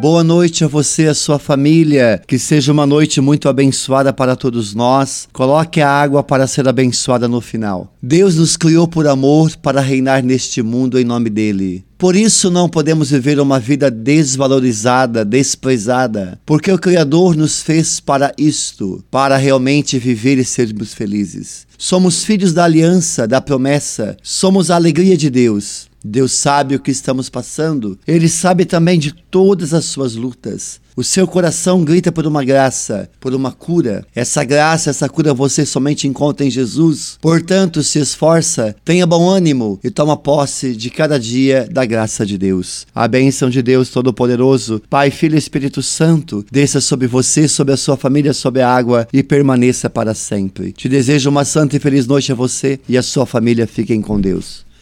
Boa noite a você e a sua família. Que seja uma noite muito abençoada para todos nós. Coloque a água para ser abençoada no final. Deus nos criou por amor para reinar neste mundo em nome dele. Por isso não podemos viver uma vida desvalorizada, desprezada, porque o Criador nos fez para isto, para realmente viver e sermos felizes. Somos filhos da aliança, da promessa, somos a alegria de Deus. Deus sabe o que estamos passando, Ele sabe também de todas as suas lutas. O seu coração grita por uma graça, por uma cura. Essa graça, essa cura você somente encontra em Jesus. Portanto, se esforça, tenha bom ânimo e toma posse de cada dia da graça de Deus. A bênção de Deus Todo-Poderoso, Pai, Filho e Espírito Santo, desça sobre você, sobre a sua família, sobre a água e permaneça para sempre. Te desejo uma santa e feliz noite a você e a sua família. Fiquem com Deus.